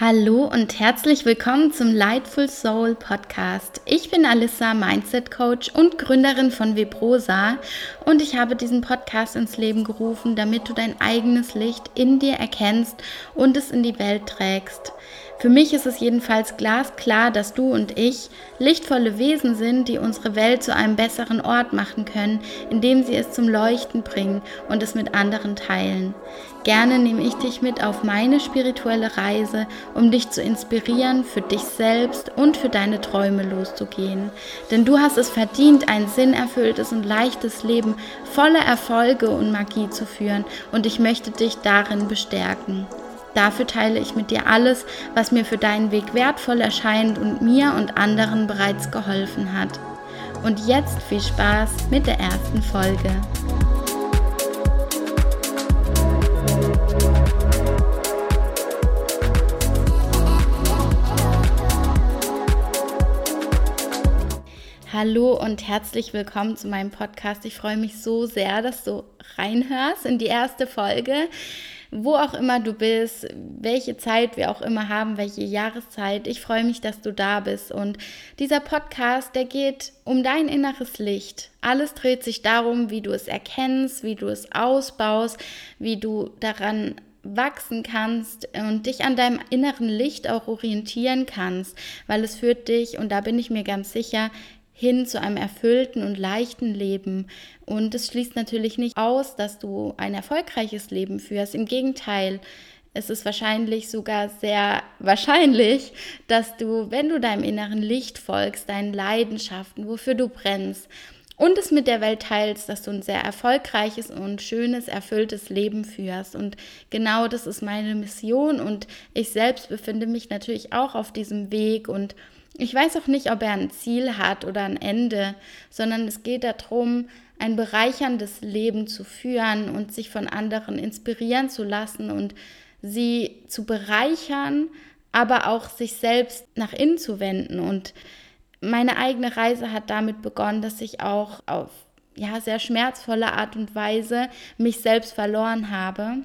Hallo und herzlich willkommen zum Lightful Soul Podcast. Ich bin Alissa, Mindset Coach und Gründerin von Vibrosa und ich habe diesen Podcast ins Leben gerufen, damit du dein eigenes Licht in dir erkennst und es in die Welt trägst. Für mich ist es jedenfalls glasklar, dass du und ich lichtvolle Wesen sind, die unsere Welt zu einem besseren Ort machen können, indem sie es zum Leuchten bringen und es mit anderen teilen. Gerne nehme ich dich mit auf meine spirituelle Reise, um dich zu inspirieren, für dich selbst und für deine Träume loszugehen. Denn du hast es verdient, ein sinnerfülltes und leichtes Leben voller Erfolge und Magie zu führen und ich möchte dich darin bestärken. Dafür teile ich mit dir alles, was mir für deinen Weg wertvoll erscheint und mir und anderen bereits geholfen hat. Und jetzt viel Spaß mit der ersten Folge. Hallo und herzlich willkommen zu meinem Podcast. Ich freue mich so sehr, dass du reinhörst in die erste Folge wo auch immer du bist, welche Zeit wir auch immer haben, welche Jahreszeit. Ich freue mich, dass du da bist. Und dieser Podcast, der geht um dein inneres Licht. Alles dreht sich darum, wie du es erkennst, wie du es ausbaust, wie du daran wachsen kannst und dich an deinem inneren Licht auch orientieren kannst, weil es führt dich, und da bin ich mir ganz sicher, hin zu einem erfüllten und leichten Leben. Und es schließt natürlich nicht aus, dass du ein erfolgreiches Leben führst. Im Gegenteil, es ist wahrscheinlich sogar sehr wahrscheinlich, dass du, wenn du deinem inneren Licht folgst, deinen Leidenschaften, wofür du brennst, und es mit der Welt teilst, dass du ein sehr erfolgreiches und schönes, erfülltes Leben führst. Und genau das ist meine Mission und ich selbst befinde mich natürlich auch auf diesem Weg und ich weiß auch nicht, ob er ein Ziel hat oder ein Ende, sondern es geht darum, ein bereicherndes Leben zu führen und sich von anderen inspirieren zu lassen und sie zu bereichern, aber auch sich selbst nach innen zu wenden. Und meine eigene Reise hat damit begonnen, dass ich auch auf ja, sehr schmerzvolle Art und Weise mich selbst verloren habe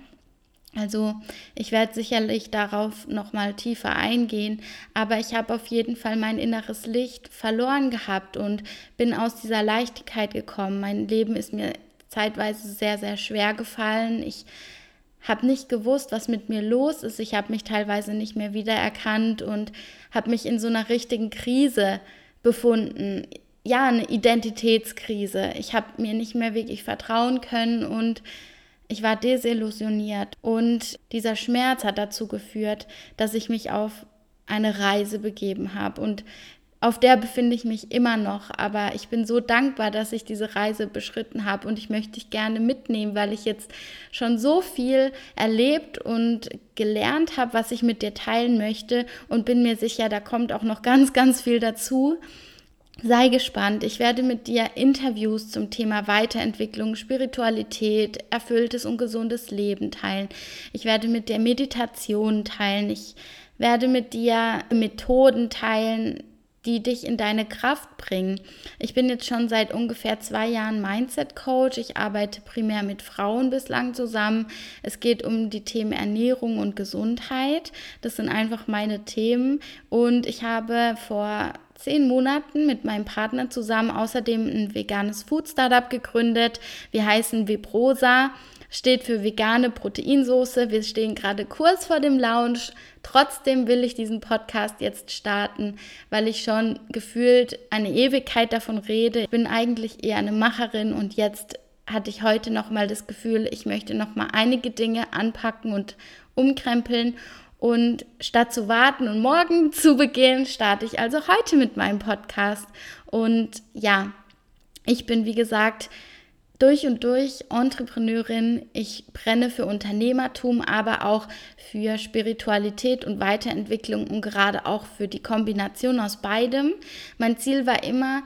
also ich werde sicherlich darauf noch mal tiefer eingehen, aber ich habe auf jeden Fall mein inneres Licht verloren gehabt und bin aus dieser Leichtigkeit gekommen. Mein Leben ist mir zeitweise sehr sehr schwer gefallen. Ich habe nicht gewusst, was mit mir los ist. Ich habe mich teilweise nicht mehr wiedererkannt und habe mich in so einer richtigen Krise befunden. Ja, eine Identitätskrise. Ich habe mir nicht mehr wirklich vertrauen können und ich war desillusioniert und dieser Schmerz hat dazu geführt, dass ich mich auf eine Reise begeben habe und auf der befinde ich mich immer noch, aber ich bin so dankbar, dass ich diese Reise beschritten habe und ich möchte dich gerne mitnehmen, weil ich jetzt schon so viel erlebt und gelernt habe, was ich mit dir teilen möchte und bin mir sicher, da kommt auch noch ganz, ganz viel dazu. Sei gespannt. Ich werde mit dir Interviews zum Thema Weiterentwicklung, Spiritualität, erfülltes und gesundes Leben teilen. Ich werde mit dir Meditation teilen. Ich werde mit dir Methoden teilen, die dich in deine Kraft bringen. Ich bin jetzt schon seit ungefähr zwei Jahren Mindset Coach. Ich arbeite primär mit Frauen bislang zusammen. Es geht um die Themen Ernährung und Gesundheit. Das sind einfach meine Themen. Und ich habe vor zehn Monaten mit meinem Partner zusammen außerdem ein veganes Food Startup gegründet. Wir heißen Vibrosa, steht für vegane Proteinsoße. Wir stehen gerade kurz vor dem Launch. Trotzdem will ich diesen Podcast jetzt starten, weil ich schon gefühlt eine Ewigkeit davon rede. Ich bin eigentlich eher eine Macherin und jetzt hatte ich heute noch mal das Gefühl, ich möchte noch mal einige Dinge anpacken und umkrempeln und statt zu warten und morgen zu beginnen, starte ich also heute mit meinem Podcast. Und ja, ich bin, wie gesagt, durch und durch Entrepreneurin. Ich brenne für Unternehmertum, aber auch für Spiritualität und Weiterentwicklung und gerade auch für die Kombination aus beidem. Mein Ziel war immer,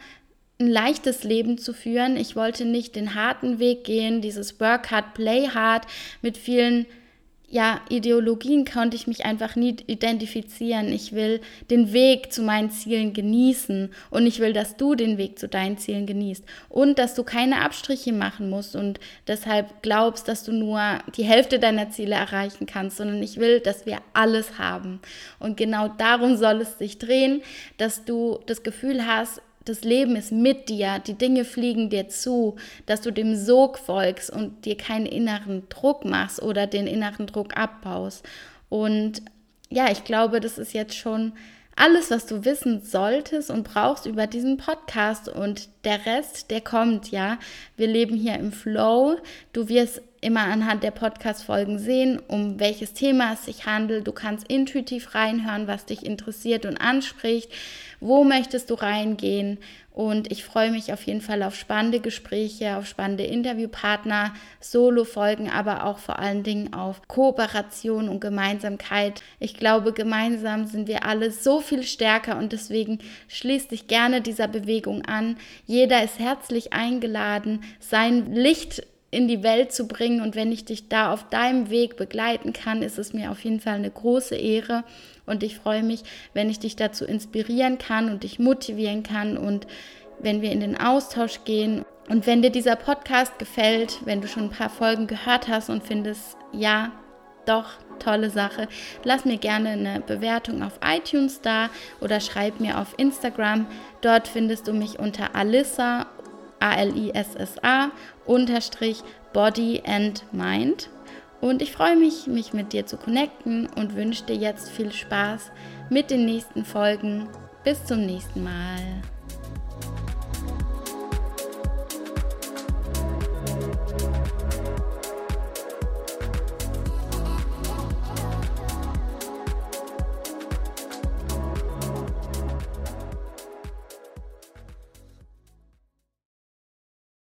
ein leichtes Leben zu führen. Ich wollte nicht den harten Weg gehen, dieses Work hard, play hard mit vielen ja, Ideologien konnte ich mich einfach nie identifizieren. Ich will den Weg zu meinen Zielen genießen und ich will, dass du den Weg zu deinen Zielen genießt und dass du keine Abstriche machen musst und deshalb glaubst, dass du nur die Hälfte deiner Ziele erreichen kannst, sondern ich will, dass wir alles haben. Und genau darum soll es sich drehen, dass du das Gefühl hast, das Leben ist mit dir, die Dinge fliegen dir zu, dass du dem Sog folgst und dir keinen inneren Druck machst oder den inneren Druck abbaust. Und ja, ich glaube, das ist jetzt schon alles, was du wissen solltest und brauchst über diesen Podcast und der Rest, der kommt, ja. Wir leben hier im Flow. Du wirst immer anhand der Podcast-Folgen sehen, um welches Thema es sich handelt. Du kannst intuitiv reinhören, was dich interessiert und anspricht. Wo möchtest du reingehen? Und ich freue mich auf jeden Fall auf spannende Gespräche, auf spannende Interviewpartner, Solo-Folgen, aber auch vor allen Dingen auf Kooperation und Gemeinsamkeit. Ich glaube, gemeinsam sind wir alle so viel stärker und deswegen schließ dich gerne dieser Bewegung an. Jeder ist herzlich eingeladen, sein Licht in die Welt zu bringen. Und wenn ich dich da auf deinem Weg begleiten kann, ist es mir auf jeden Fall eine große Ehre. Und ich freue mich, wenn ich dich dazu inspirieren kann und dich motivieren kann und wenn wir in den Austausch gehen. Und wenn dir dieser Podcast gefällt, wenn du schon ein paar Folgen gehört hast und findest, ja, doch, tolle Sache, lass mir gerne eine Bewertung auf iTunes da oder schreib mir auf Instagram. Dort findest du mich unter Alissa A-L-I-S-S-A unterstrich Body and Mind. Und ich freue mich, mich mit dir zu connecten und wünsche dir jetzt viel Spaß mit den nächsten Folgen. Bis zum nächsten Mal.